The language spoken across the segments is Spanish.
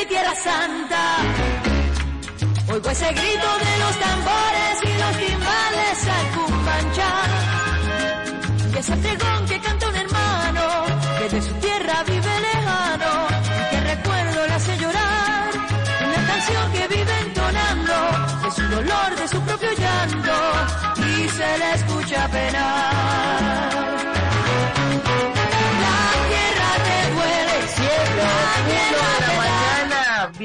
mi tierra santa. Oigo ese grito de los tambores y los timbales al cumbanchar. Y ese pregón que canta un hermano que de su tierra vive lejano, y que recuerdo le hace llorar. Una canción que vive entonando de su dolor, de su propio llanto y se le escucha penar.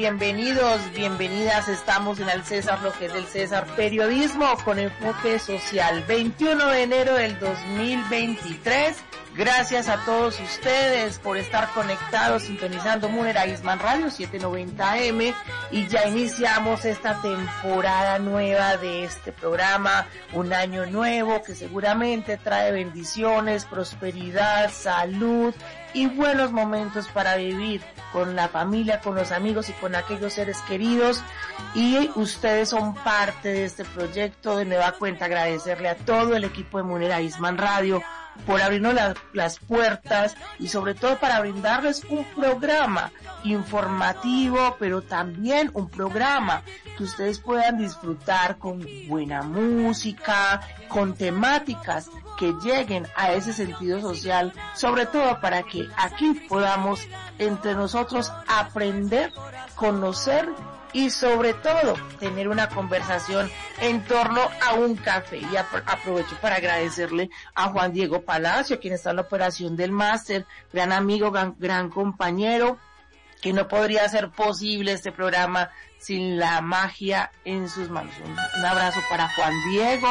Bienvenidos, bienvenidas. Estamos en el César, lo que es del César. Periodismo con enfoque social. 21 de enero del 2023. Gracias a todos ustedes por estar conectados, sintonizando Munera Isman Radio 790M y ya iniciamos esta temporada nueva de este programa, un año nuevo que seguramente trae bendiciones, prosperidad, salud y buenos momentos para vivir con la familia, con los amigos y con aquellos seres queridos. Y ustedes son parte de este proyecto. De nueva cuenta agradecerle a todo el equipo de Munera Isman Radio por abrirnos las puertas y sobre todo para brindarles un programa informativo, pero también un programa que ustedes puedan disfrutar con buena música, con temáticas que lleguen a ese sentido social, sobre todo para que aquí podamos entre nosotros aprender, conocer y sobre todo tener una conversación en torno a un café. Y aprovecho para agradecerle a Juan Diego Palacio, quien está en la operación del máster, gran amigo, gran, compañero, que no podría ser posible este programa sin la magia en sus manos. un abrazo para Juan Diego,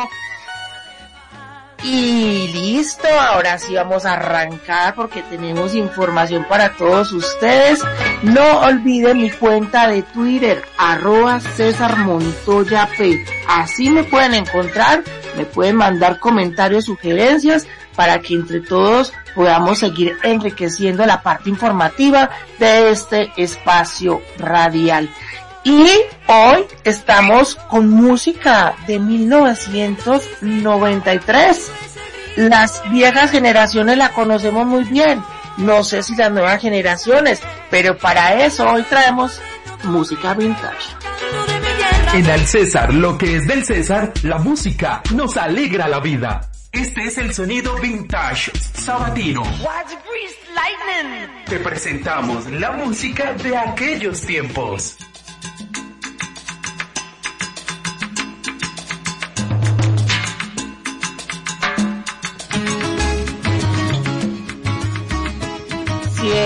y listo, ahora sí vamos a arrancar porque tenemos información para todos ustedes. No olviden mi cuenta de Twitter, arroba César Montoya P. Así me pueden encontrar, me pueden mandar comentarios, sugerencias para que entre todos podamos seguir enriqueciendo la parte informativa de este espacio radial. Y hoy estamos con música de 1993. Las viejas generaciones la conocemos muy bien. No sé si las nuevas generaciones, pero para eso hoy traemos música vintage. En el César, lo que es del César, la música nos alegra la vida. Este es el sonido vintage sabatino. Te presentamos la música de aquellos tiempos.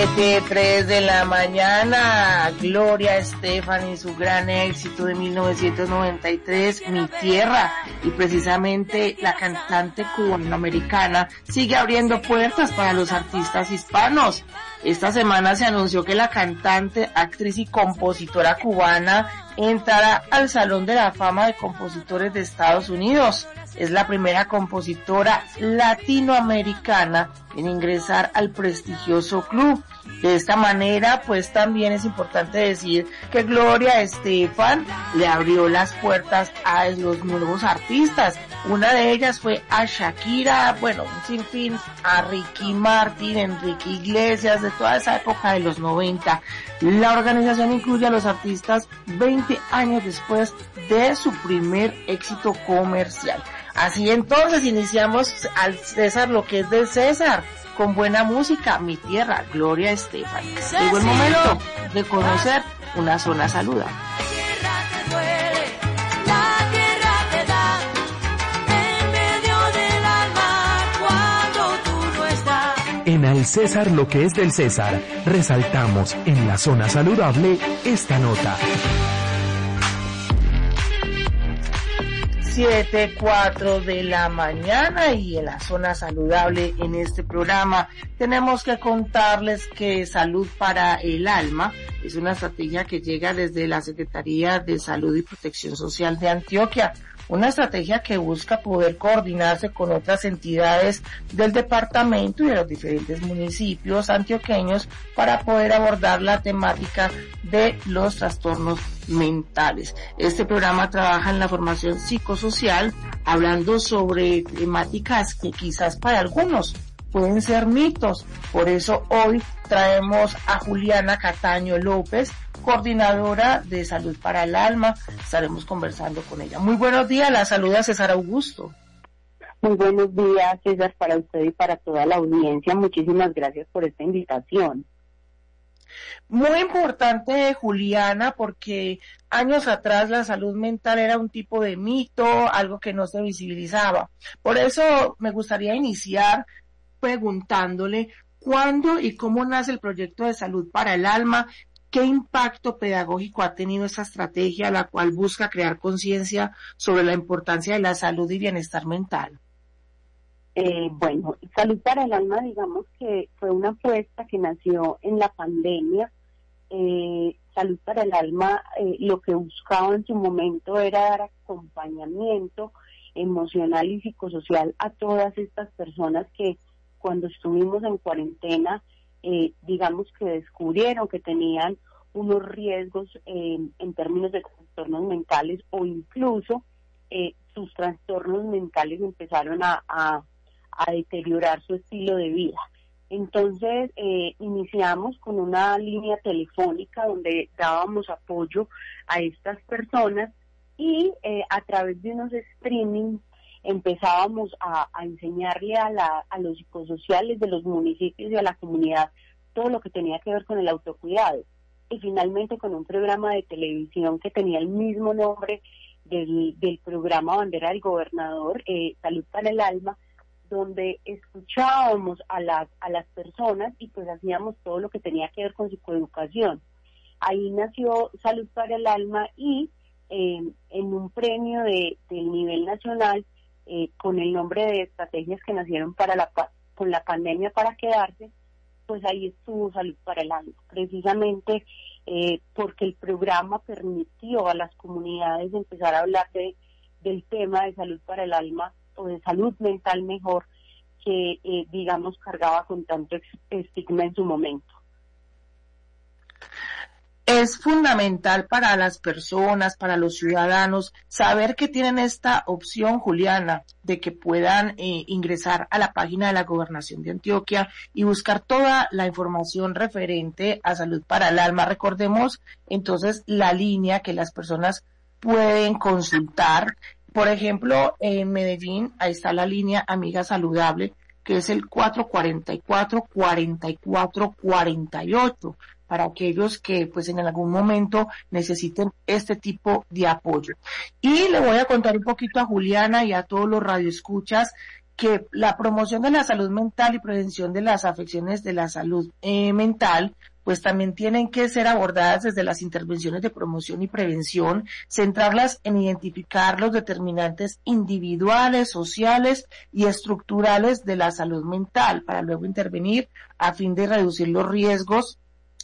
Siete, tres de la mañana, Gloria Estefan y su gran éxito de 1993, Mi Tierra, y precisamente la cantante cubanoamericana sigue abriendo puertas para los artistas hispanos. Esta semana se anunció que la cantante, actriz y compositora cubana entrará al Salón de la Fama de Compositores de Estados Unidos es la primera compositora latinoamericana en ingresar al prestigioso club. De esta manera, pues también es importante decir que Gloria Estefan le abrió las puertas a los nuevos artistas. Una de ellas fue a Shakira, bueno, un sinfín, a Ricky Martin, Enrique Iglesias, de toda esa época de los 90. La organización incluye a los artistas 20 años después de su primer éxito comercial. Así entonces iniciamos al César lo que es del César, con buena música, mi tierra, Gloria Estefan. Llegó el momento de conocer una zona saludable. En Al César lo que es del César, resaltamos en la zona saludable esta nota. 7, 4 de la mañana y en la zona saludable en este programa tenemos que contarles que Salud para el Alma es una estrategia que llega desde la Secretaría de Salud y Protección Social de Antioquia una estrategia que busca poder coordinarse con otras entidades del departamento y de los diferentes municipios antioqueños para poder abordar la temática de los trastornos mentales. Este programa trabaja en la formación psicosocial hablando sobre temáticas que quizás para algunos pueden ser mitos. Por eso hoy traemos a Juliana Cataño López, coordinadora de Salud para el Alma. Estaremos conversando con ella. Muy buenos días, la saluda César Augusto. Muy buenos días, César, para usted y para toda la audiencia. Muchísimas gracias por esta invitación. Muy importante, Juliana, porque años atrás la salud mental era un tipo de mito, algo que no se visibilizaba. Por eso me gustaría iniciar preguntándole cuándo y cómo nace el proyecto de salud para el alma ¿Qué impacto pedagógico ha tenido esta estrategia, la cual busca crear conciencia sobre la importancia de la salud y bienestar mental? Eh, bueno, Salud para el Alma, digamos que fue una apuesta que nació en la pandemia. Eh, salud para el Alma eh, lo que buscaba en su momento era dar acompañamiento emocional y psicosocial a todas estas personas que cuando estuvimos en cuarentena eh, digamos que descubrieron que tenían unos riesgos en términos de trastornos mentales o incluso eh, sus trastornos mentales empezaron a, a, deteriorar su estilo de vida. Entonces eh, iniciamos con una línea telefónica donde dábamos apoyo a estas personas y a través de unos streaming empezábamos a, enseñarle a, la, a los psicosociales de los municipios y a la comunidad todo lo que tenía que ver con el autocuidado. Y finalmente con un programa de televisión que tenía el mismo nombre del, del programa Bandera del Gobernador, eh, Salud para el Alma, donde escuchábamos a las, a las personas y pues hacíamos todo lo que tenía que ver con psicoeducación. Ahí nació Salud para el Alma y eh, en un premio de, del nivel nacional eh, con el nombre de estrategias que nacieron para la, con la pandemia para quedarse, pues ahí estuvo Salud para el Alma, precisamente eh, porque el programa permitió a las comunidades empezar a hablar de, del tema de salud para el alma o de salud mental mejor que, eh, digamos, cargaba con tanto estigma en su momento es fundamental para las personas, para los ciudadanos, saber que tienen esta opción, Juliana, de que puedan eh, ingresar a la página de la Gobernación de Antioquia y buscar toda la información referente a salud para el alma. Recordemos entonces la línea que las personas pueden consultar. Por ejemplo, en Medellín, ahí está la línea Amiga Saludable, que es el 444-4448 para aquellos que pues en algún momento necesiten este tipo de apoyo. Y le voy a contar un poquito a Juliana y a todos los radioescuchas que la promoción de la salud mental y prevención de las afecciones de la salud eh, mental pues también tienen que ser abordadas desde las intervenciones de promoción y prevención, centrarlas en identificar los determinantes individuales, sociales y estructurales de la salud mental para luego intervenir a fin de reducir los riesgos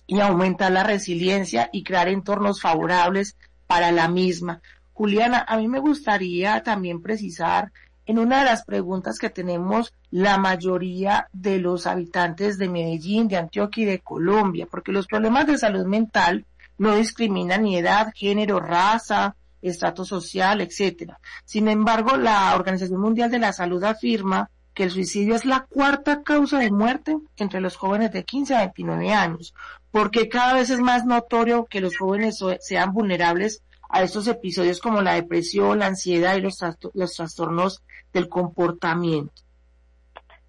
y aumentar la resiliencia y crear entornos favorables para la misma. Juliana, a mí me gustaría también precisar en una de las preguntas que tenemos la mayoría de los habitantes de Medellín, de Antioquia y de Colombia, porque los problemas de salud mental no discriminan ni edad, género, raza, estatus social, etcétera. Sin embargo, la Organización Mundial de la Salud afirma que el suicidio es la cuarta causa de muerte entre los jóvenes de 15 a 29 años, porque cada vez es más notorio que los jóvenes sean vulnerables a estos episodios como la depresión, la ansiedad y los, los trastornos del comportamiento.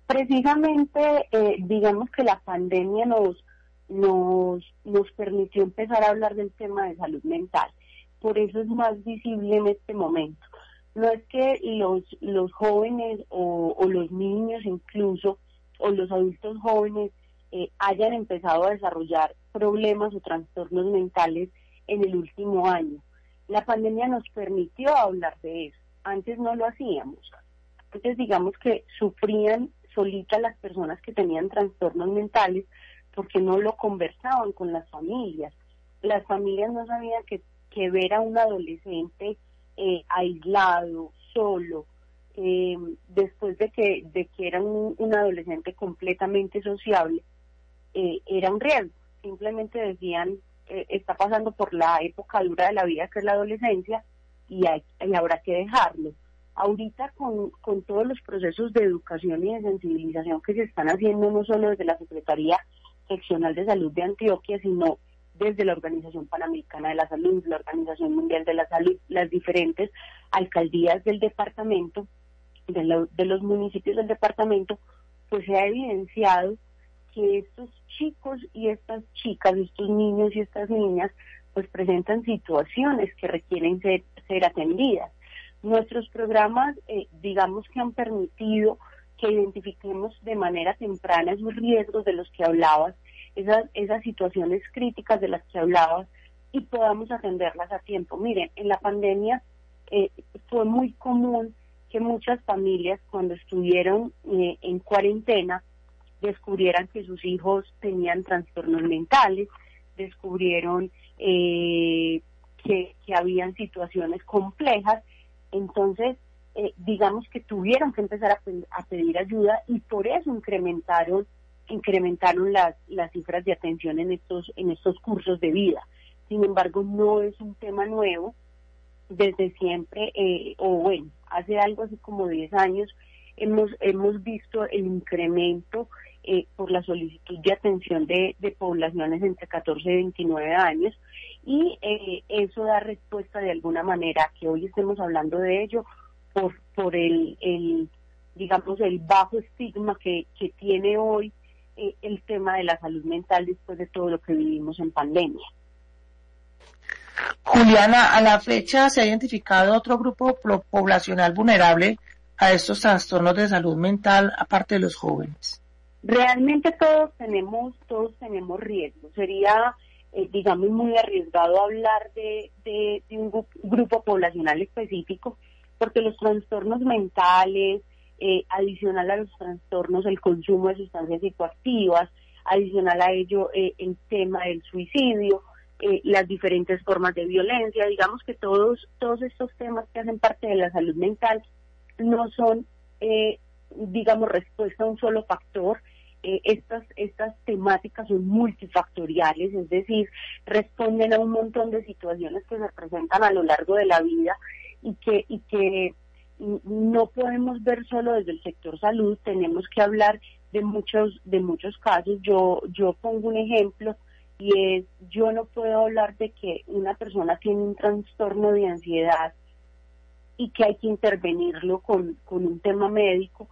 Precisamente, eh, digamos que la pandemia nos, nos, nos permitió empezar a hablar del tema de salud mental. Por eso es más visible en este momento no es que los, los jóvenes o, los niños incluso o los adultos jóvenes eh, hayan empezado a desarrollar problemas o trastornos mentales en el último año. La pandemia nos permitió hablar de eso. Antes no lo hacíamos. Antes digamos que sufrían solitas las personas que tenían trastornos mentales porque no lo conversaban con las familias. Las familias no sabían que, que ver a un adolescente eh, aislado, solo, eh, después de que, de que era un, adolescente completamente sociable, eh, era un riesgo. Simplemente decían, eh, está pasando por la época dura de la vida que es la adolescencia y, hay, y habrá que dejarlo. Ahorita con, con todos los procesos de educación y de sensibilización que se están haciendo, no solo desde la Secretaría Seccional de Salud de Antioquia, sino desde la Organización Panamericana de la Salud, la Organización Mundial de la Salud, las diferentes alcaldías del departamento, de, los municipios del departamento, pues se ha evidenciado que estos chicos y estas chicas, estos niños y estas niñas, pues presentan situaciones que requieren ser, atendidas. Nuestros programas, eh, digamos que han permitido que identifiquemos de manera temprana esos riesgos de los que hablabas, esas, esas situaciones críticas de las que hablabas y podamos atenderlas a tiempo. Miren, en la pandemia eh, fue muy común que muchas familias cuando estuvieron eh, en cuarentena descubrieran que sus hijos tenían trastornos mentales, descubrieron eh, que, que, habían situaciones complejas, entonces eh, digamos que tuvieron que empezar a, pedir ayuda y por eso incrementaron incrementaron las, las cifras de atención en estos en estos cursos de vida. Sin embargo, no es un tema nuevo, desde siempre, eh, o bueno, hace algo así como 10 años, hemos, hemos visto el incremento eh, por la solicitud de atención de, poblaciones entre 14 y 29 años y eh, eso da respuesta de alguna manera que hoy estemos hablando de ello por, por el, el digamos, el bajo estigma que, que tiene hoy el tema de la salud mental después de todo lo que vivimos en pandemia. Juliana, a la fecha se ha identificado otro grupo poblacional vulnerable a estos trastornos de salud mental aparte de los jóvenes. Realmente todos tenemos, todos tenemos riesgo. Sería, eh, digamos, muy arriesgado hablar de, un grupo poblacional específico, porque los trastornos mentales, eh, adicional a los trastornos, el consumo de sustancias psicoactivas, adicional a ello eh, el tema del suicidio, eh, las diferentes formas de violencia, digamos que todos, todos estos temas que hacen parte de la salud mental no son, eh, digamos, respuesta a un solo factor. Eh, estas, estas temáticas son multifactoriales, es decir, responden a un montón de situaciones que se presentan a lo largo de la vida y que, y que no podemos ver solo desde el sector salud, tenemos que hablar de muchos, de muchos casos. Yo, yo pongo un ejemplo y es yo no puedo hablar de que una persona tiene un trastorno de ansiedad y que hay que intervenirlo con, con un tema médico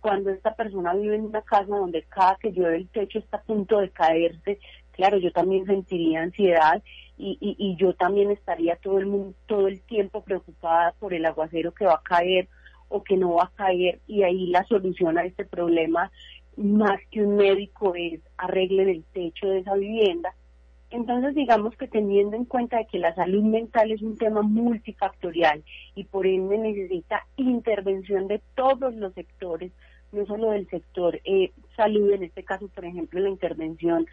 cuando esta persona vive en una casa donde cada que llueve el techo está a punto de caerse, claro, yo también sentiría ansiedad y, y, y yo también estaría todo el mundo, todo el tiempo preocupada por el aguacero que va a caer o que no va a caer y ahí la solución a este problema más que un médico es arreglen el techo de esa vivienda. Entonces, digamos que teniendo en cuenta de que la salud mental es un tema multifactorial y por ende necesita intervención de todos los sectores, no solo del sector eh, salud, en este caso, por ejemplo, la intervención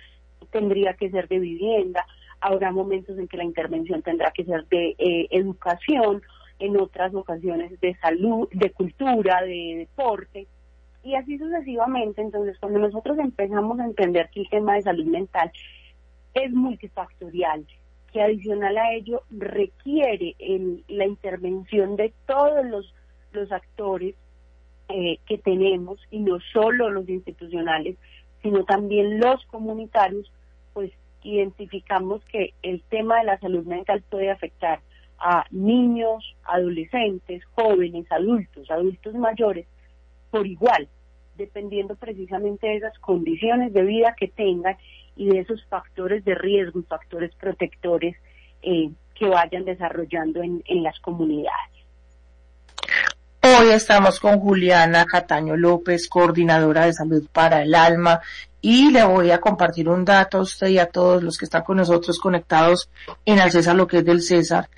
tendría que ser de vivienda, habrá momentos en que la intervención tendrá que ser de eh, educación, en otras ocasiones de salud, de cultura, de deporte y así sucesivamente. Entonces, cuando nosotros empezamos a entender que el tema de salud mental es multifactorial, que adicional a ello requiere la intervención de todos los, actores eh, que tenemos, y no solo los institucionales, sino también los comunitarios, pues identificamos que el tema de la salud mental puede afectar a niños, adolescentes, jóvenes, adultos, adultos mayores, por igual, dependiendo precisamente de esas condiciones de vida que tengan y de esos factores de riesgo y factores protectores eh, que vayan desarrollando en, las comunidades. Hoy estamos con Juliana Cataño López, coordinadora de salud para el alma, y le voy a compartir un dato a usted y a todos los que están con nosotros conectados en el César, lo que es del César.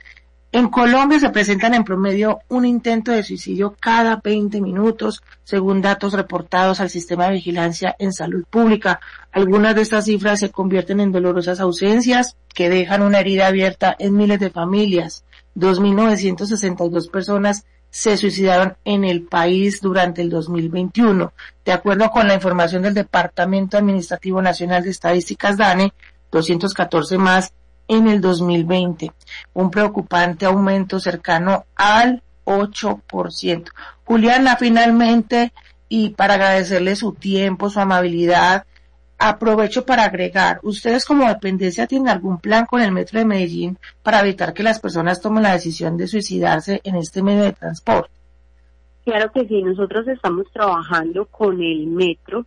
En Colombia se presentan en promedio un intento de suicidio cada 20 minutos, según datos reportados al sistema de vigilancia en salud pública. Algunas de estas cifras se convierten en dolorosas ausencias que dejan una herida abierta en miles de familias. 2.962 personas se suicidaron en el país durante el 2021. De acuerdo con la información del Departamento Administrativo Nacional de Estadísticas DANE, 214 más en el 2020, un preocupante aumento cercano al 8%. Juliana, finalmente, y para agradecerle su tiempo, su amabilidad, aprovecho para agregar, ¿ustedes como dependencia tienen algún plan con el Metro de Medellín para evitar que las personas tomen la decisión de suicidarse en este medio de transporte? Claro que sí, nosotros estamos trabajando con el Metro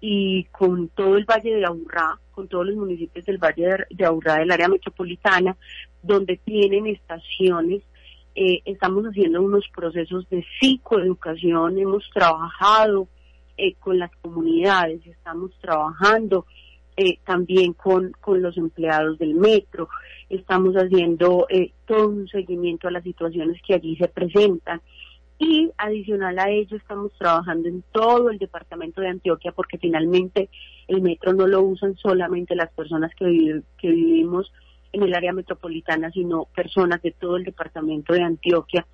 y con todo el Valle de Aburrá, con todos los municipios del Valle de Aburrá del área metropolitana, donde tienen estaciones. Eh, estamos haciendo unos procesos de psicoeducación, hemos trabajado eh, con las comunidades, estamos trabajando eh, también con, con los empleados del metro, estamos haciendo todo un seguimiento a las situaciones que allí se presentan y adicional a ello estamos trabajando en todo el departamento de Antioquia porque finalmente el metro no lo usan solamente las personas que, vivimos en el área metropolitana, sino personas de todo el departamento de Antioquia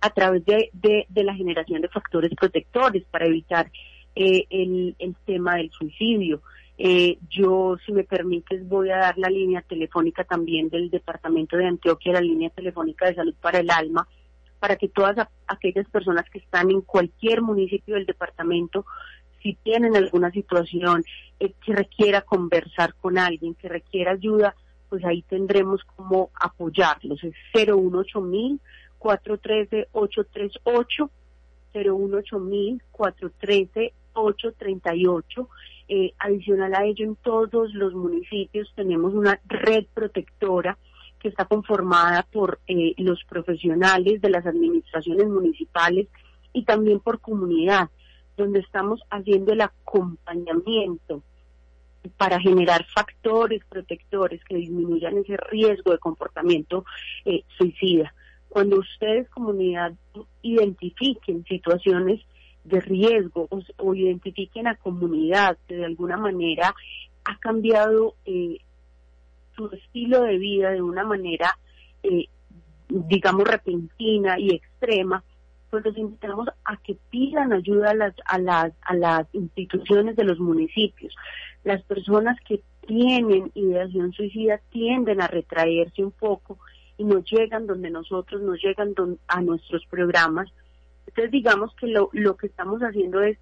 a través de, de, la generación de factores protectores para evitar eh, el, el tema del suicidio. Eh, yo, si me permites, voy a dar la línea telefónica también del Departamento de Antioquia, la línea telefónica de salud para el alma, para que todas aquellas personas que están en cualquier municipio del departamento, si tienen alguna situación eh, que requiera conversar con alguien, que requiera ayuda, pues ahí tendremos como apoyarlos. Es 018 413 838 018 413 838 eh, adicional a ello, en todos los municipios tenemos una red protectora que está conformada por eh, los profesionales de las administraciones municipales y también por comunidad, donde estamos haciendo el acompañamiento para generar factores protectores que disminuyan ese riesgo de comportamiento eh, suicida. Cuando ustedes, comunidad, identifiquen situaciones de riesgo o, identifiquen a comunidad que de alguna manera ha cambiado eh, su estilo de vida de una manera, eh, digamos, repentina y extrema, pues los invitamos a que pidan ayuda a las, a las, a las instituciones de los municipios. Las personas que tienen ideación suicida tienden a retraerse un poco y no llegan donde nosotros, no llegan a nuestros programas. Entonces digamos que lo, lo que estamos haciendo es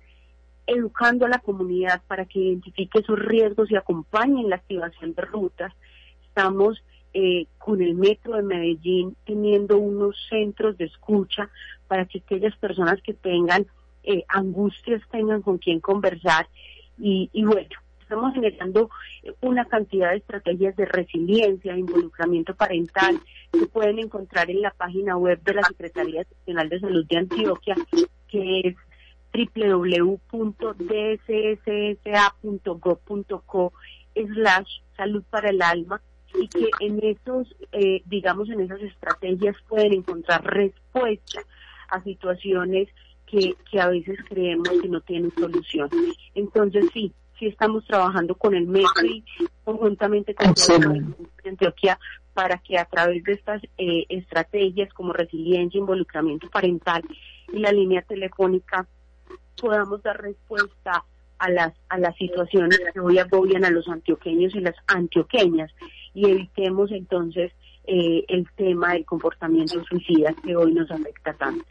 educando a la comunidad para que identifique esos riesgos y acompañen la activación de rutas estamos eh, con el Metro de Medellín teniendo unos centros de escucha para que aquellas personas que tengan eh, angustias tengan con quien conversar. Y, bueno, estamos generando una cantidad de estrategias de resiliencia, de involucramiento parental que pueden encontrar en la página web de la Secretaría Nacional de Salud de Antioquia, que es www.dsssa.gov.co slash salud para el alma y que en esos, eh, digamos, en esas estrategias pueden encontrar respuesta a situaciones que, que a veces creemos que no tienen solución. Entonces sí, sí estamos trabajando con el MECRI, conjuntamente con Antioquia, para que a través de estas eh, estrategias como resiliencia, involucramiento parental y la línea telefónica podamos dar respuesta a las a las situaciones que hoy agobian a los antioqueños y las antioqueñas y evitemos entonces eh, el tema del comportamiento suicida que hoy nos afecta tanto.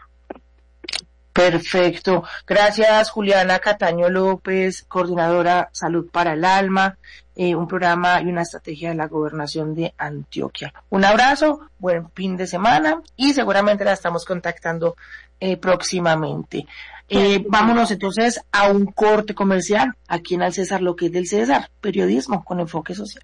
Perfecto. Gracias, Juliana Cataño López, coordinadora Salud para el Alma, eh, un programa y una estrategia de la gobernación de Antioquia. Un abrazo, buen fin de semana y seguramente la estamos contactando eh, próximamente. Vámonos entonces a un corte comercial aquí en Al César, lo que es del César, periodismo con enfoque social.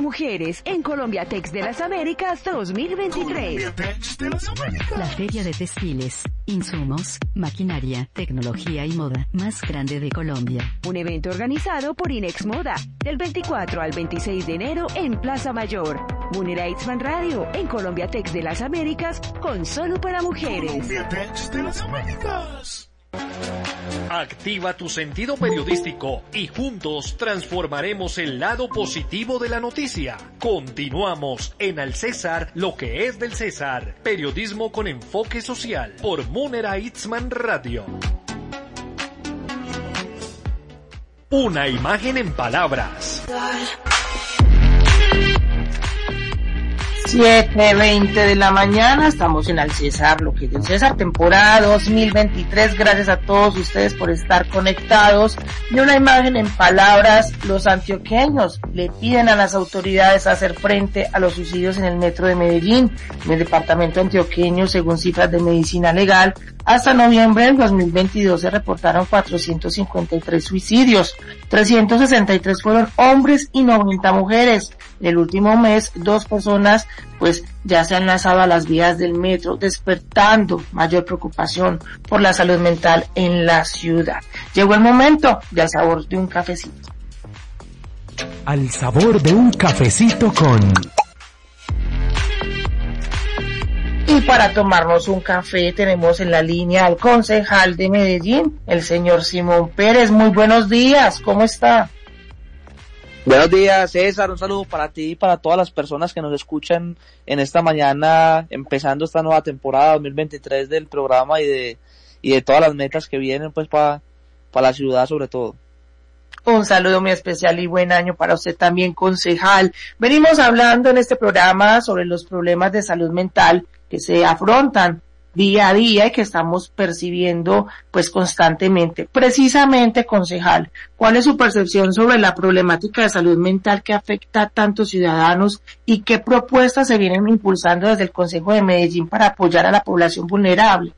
Para mujeres en Colombia Tex de las Américas 2023. La feria de textiles, insumos, maquinaria, tecnología y moda más grande de Colombia. Un evento organizado por Inex Moda del 24 al 26 de enero en Plaza Mayor. Munera Itzman Radio en Colombia Tex de las Américas con Solo para mujeres. Colombia Tex de las Américas. Activa tu sentido periodístico y juntos transformaremos el lado positivo de la noticia. Continuamos en Al César, lo que es del César. Periodismo con enfoque social por Munera Itzman Radio. Una imagen en palabras. 7.20 de la mañana, estamos en Al César, lo que es el César, temporada 2023. Gracias a todos ustedes por estar conectados. Y una imagen en palabras, los antioqueños le piden a las autoridades hacer frente a los suicidios en el metro de Medellín. En el departamento antioqueño, según cifras de medicina legal, hasta noviembre del 2022 se reportaron 453 suicidios. 363 fueron hombres y 90 mujeres. En el último mes, dos personas pues ya se han lanzado a las vías del metro, despertando mayor preocupación por la salud mental en la ciudad. Llegó el momento del sabor de un cafecito. Al sabor de un cafecito con... Y para tomarnos un café tenemos en la línea al concejal de Medellín, el señor Simón Pérez. Muy buenos días, ¿cómo está? Buenos días, César. Un saludo para ti y para todas las personas que nos escuchan en esta mañana, empezando esta nueva temporada 2023 del programa y de, y de todas las metas que vienen, pues, para, para la ciudad sobre todo. Un saludo muy especial y buen año para usted también, concejal. Venimos hablando en este programa sobre los problemas de salud mental que se afrontan día a día y que estamos percibiendo pues constantemente. Precisamente, concejal, ¿cuál es su percepción sobre la problemática de salud mental que afecta a tantos ciudadanos y qué propuestas se vienen impulsando desde el Consejo de Medellín para apoyar a la población vulnerable?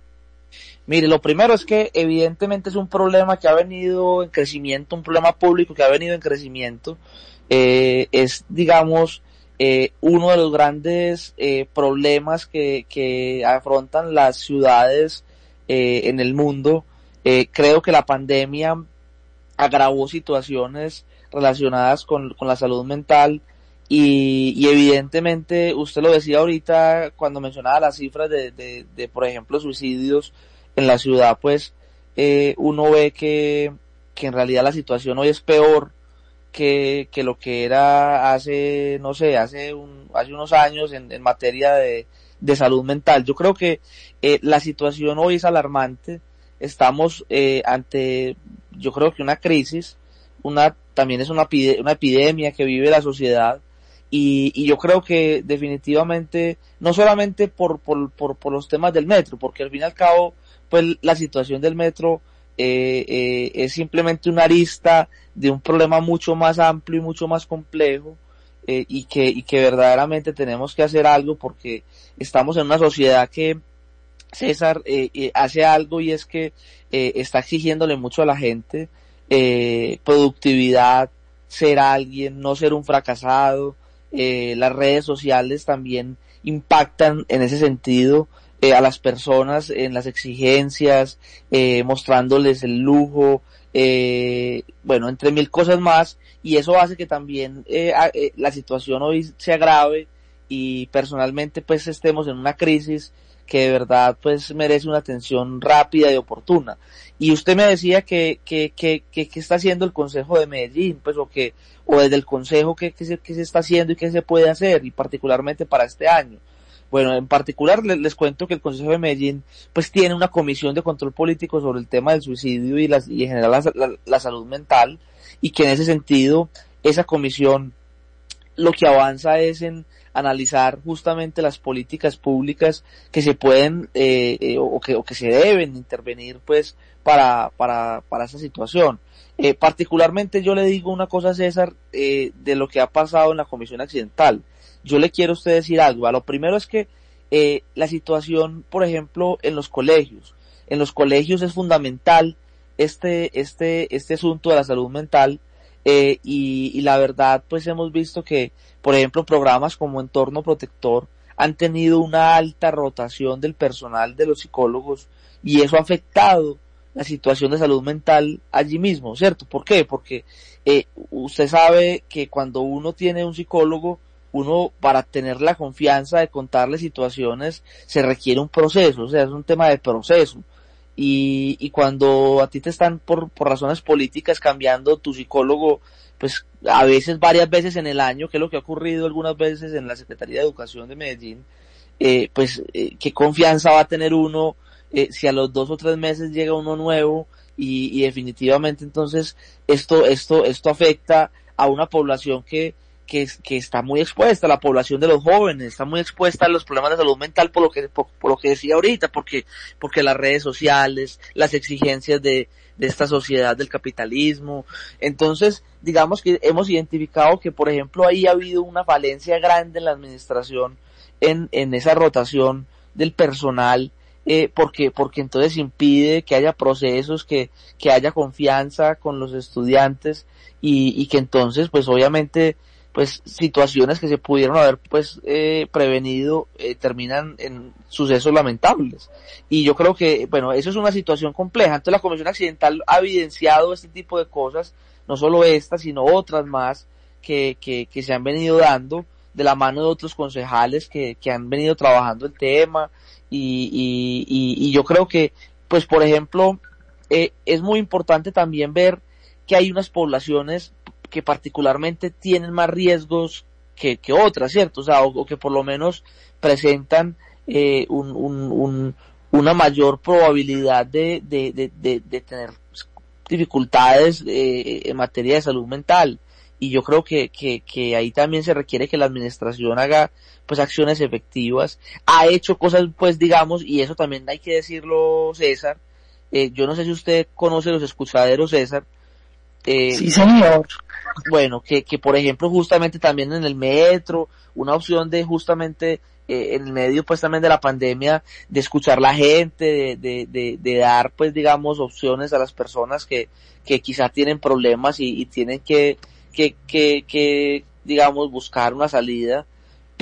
Mire, lo primero es que evidentemente es un problema que ha venido en crecimiento, un problema público que ha venido en crecimiento. Eh, es, digamos, eh, uno de los grandes eh, problemas que, que, afrontan las ciudades eh, en el mundo. Eh, creo que la pandemia agravó situaciones relacionadas con, con la salud mental y, evidentemente usted lo decía ahorita cuando mencionaba las cifras de, de, de por ejemplo, suicidios en la ciudad, pues eh, uno ve que, que en realidad la situación hoy es peor que, que lo que era hace, no sé, hace, un, hace unos años en, en materia de, de, salud mental. Yo creo que eh, la situación hoy es alarmante. Estamos eh, ante, yo creo que una crisis, una, también es una, una epidemia que vive la sociedad. Y, y, yo creo que definitivamente, no solamente por, por, por, por los temas del metro, porque al fin y al cabo, pues la situación del metro eh, eh, es simplemente una arista de un problema mucho más amplio y mucho más complejo eh, y, que, y que verdaderamente tenemos que hacer algo porque estamos en una sociedad que César eh, eh, hace algo y es que está exigiéndole mucho a la gente productividad, ser alguien, no ser un fracasado. las redes sociales también impactan en ese sentido eh, a las personas en las exigencias, eh, mostrándoles el lujo, eh, bueno, entre mil cosas más, y eso hace que también eh, eh, la situación hoy se agrave y personalmente pues estemos en una crisis que de verdad pues merece una atención rápida y oportuna. Y usted me decía que, que, que, que, que está haciendo el Consejo de Medellín, pues o que, o desde el Consejo que, que, se, que se está haciendo y qué se puede hacer, y particularmente para este año. Bueno, en particular les, cuento que el Consejo de Medellín pues tiene una comisión de control político sobre el tema del suicidio y, las, y en general la, la, salud mental y que en ese sentido esa comisión lo que avanza es en analizar justamente las políticas públicas que se pueden eh, eh, o, que, o que se deben intervenir pues para, para, para esa situación. Eh, particularmente yo le digo una cosa a César de lo que ha pasado en la Comisión Accidental. Yo le quiero a usted decir algo. Lo primero es que la situación, por ejemplo, en los colegios. En los colegios es fundamental este, este, este asunto de la salud mental y, y la verdad pues hemos visto que por ejemplo, programas como Entorno Protector han tenido una alta rotación del personal de los psicólogos y eso ha afectado la situación de salud mental allí mismo, ¿cierto? ¿Por qué? Porque eh, usted sabe que cuando uno tiene un psicólogo, uno para tener la confianza de contarle situaciones se requiere un proceso, o sea, es un tema de proceso. Y, y cuando a ti te están por, por razones políticas cambiando tu psicólogo pues a veces, varias veces en el año, que es lo que ha ocurrido algunas veces en la Secretaría de Educación de Medellín, eh, pues eh, qué confianza va a tener uno eh, si a los dos o tres meses llega uno nuevo y, y, definitivamente entonces esto, esto, esto afecta a una población que, que, que, está muy expuesta, la población de los jóvenes está muy expuesta a los problemas de salud mental por lo que, por, por lo que decía ahorita, porque, porque las redes sociales, las exigencias de, de esta sociedad del capitalismo. Entonces, digamos que hemos identificado que, por ejemplo, ahí ha habido una falencia grande en la administración en, en esa rotación del personal, eh, porque, porque entonces impide que haya procesos, que, que haya confianza con los estudiantes y, y que entonces, pues obviamente, pues situaciones que se pudieron haber pues eh, prevenido eh, terminan en sucesos lamentables. Y yo creo que bueno eso es una situación compleja. Entonces la comisión accidental ha evidenciado este tipo de cosas no solo esta sino otras más que, que, que se han venido dando de la mano de otros concejales que, que han venido trabajando el tema. Y, y, y, y yo creo que pues por ejemplo eh, es muy importante también ver que hay unas poblaciones que particularmente tienen más riesgos que, que otras, ¿cierto? O sea, o, que por lo menos presentan eh, un, un, un, una mayor probabilidad de, de, de, tener dificultades eh, en materia de salud mental. Y yo creo que, que, que ahí también se requiere que la administración haga pues acciones efectivas. Ha hecho cosas pues digamos, y eso también hay que decirlo César, eh, yo no sé si usted conoce los escuchaderos César, eh, sí, señor. Bueno, que, que por ejemplo justamente también en el metro, una opción de justamente eh, en el medio pues también de la pandemia, de escuchar la gente, de, de, de, de dar pues digamos opciones a las personas que, que quizás tienen problemas y, y tienen que, que, que, que digamos buscar una salida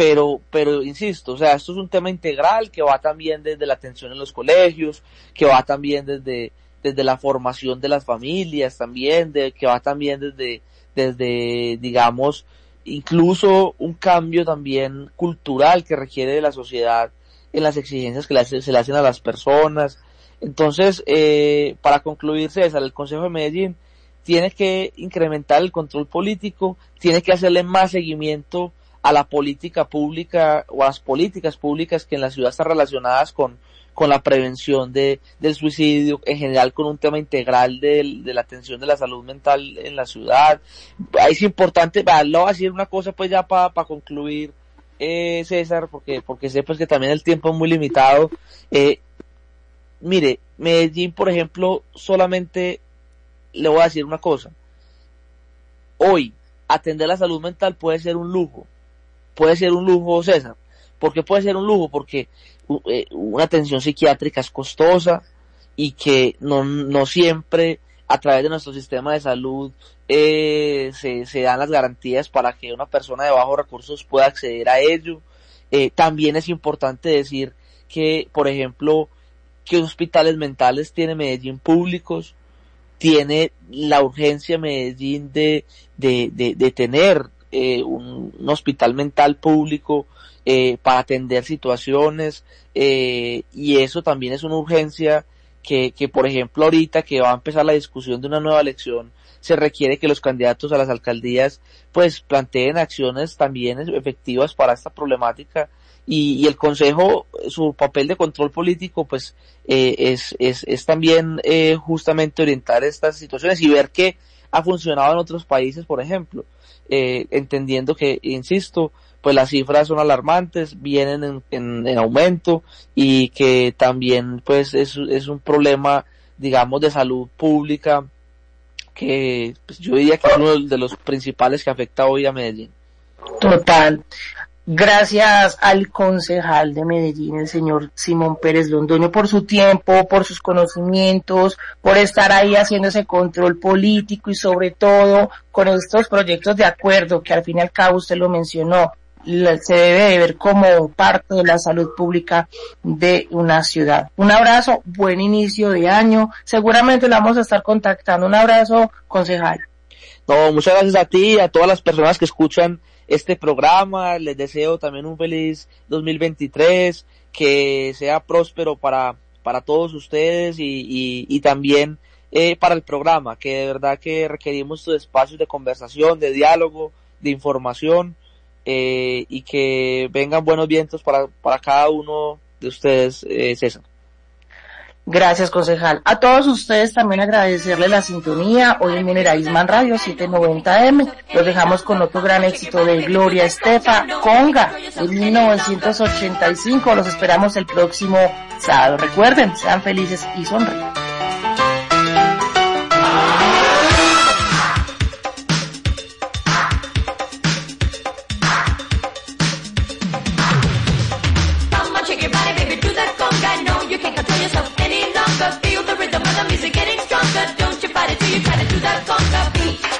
pero, pero insisto, o sea, esto es un tema integral que va también desde la atención en los colegios, que va también desde, desde la formación de las familias también, de, que va también desde, desde, digamos, incluso un cambio también cultural que requiere de la sociedad en las exigencias que se le hacen a las personas. Entonces, eh, para concluir, César, el Consejo de Medellín tiene que incrementar el control político, tiene que hacerle más seguimiento a la política pública o a las políticas públicas que en la ciudad están relacionadas con, con la prevención de, del suicidio, en general con un tema integral de, de la atención de la salud mental en la ciudad. Es importante, le voy a decir una cosa pues ya para concluir, eh, César, porque, porque sé pues que también el tiempo es muy limitado. Eh, mire, Medellín, por ejemplo, solamente le voy a decir una cosa. Hoy, atender la salud mental puede ser un lujo. Puede ser un lujo, César. ¿Por qué puede ser un lujo? Porque una atención psiquiátrica es costosa y que no, no siempre a través de nuestro sistema de salud eh, se, se, dan las garantías para que una persona de bajos recursos pueda acceder a ello. Eh, también es importante decir que, por ejemplo, que hospitales mentales tiene Medellín públicos, tiene la urgencia Medellín de, de, de, de tener eh, un, hospital mental público eh, para atender situaciones eh, y eso también es una urgencia que, que, por ejemplo, ahorita que va a empezar la discusión de una nueva elección, se requiere que los candidatos a las alcaldías pues planteen acciones también efectivas para esta problemática. Y, y el Consejo, su papel de control político pues eh, es, es, es también eh, justamente orientar estas situaciones y ver qué ha funcionado en otros países, por ejemplo, eh, entendiendo que, insisto, pues las cifras son alarmantes, vienen en, aumento y que también pues es, es un problema digamos de salud pública que pues, yo diría que es uno de los principales que afecta hoy a Medellín. Total. Gracias al concejal de Medellín, el señor Simón Pérez Londoño, por su tiempo, por sus conocimientos, por estar ahí haciendo ese control político y sobre todo con estos proyectos de acuerdo que al fin y al cabo usted lo mencionó, se debe de ver como parte de la salud pública de una ciudad. Un abrazo, buen inicio de año. Seguramente la vamos a estar contactando. Un abrazo, concejal. No, muchas gracias a ti y a todas las personas que escuchan este programa. Les deseo también un feliz 2023, que sea próspero para, para todos ustedes y, y, también eh, para el programa, que de verdad que requerimos estos espacios de conversación, de diálogo, de información eh, y que vengan buenos vientos para, para cada uno de ustedes, eh, César. Gracias, concejal. A todos ustedes también agradecerle la sintonía hoy en Mineraisman Radio 790M. Los dejamos con otro gran éxito de Gloria Estefa, Conga, en 1985. Los esperamos el próximo sábado. Recuerden, sean felices y sonríen. you gotta do that conga beat?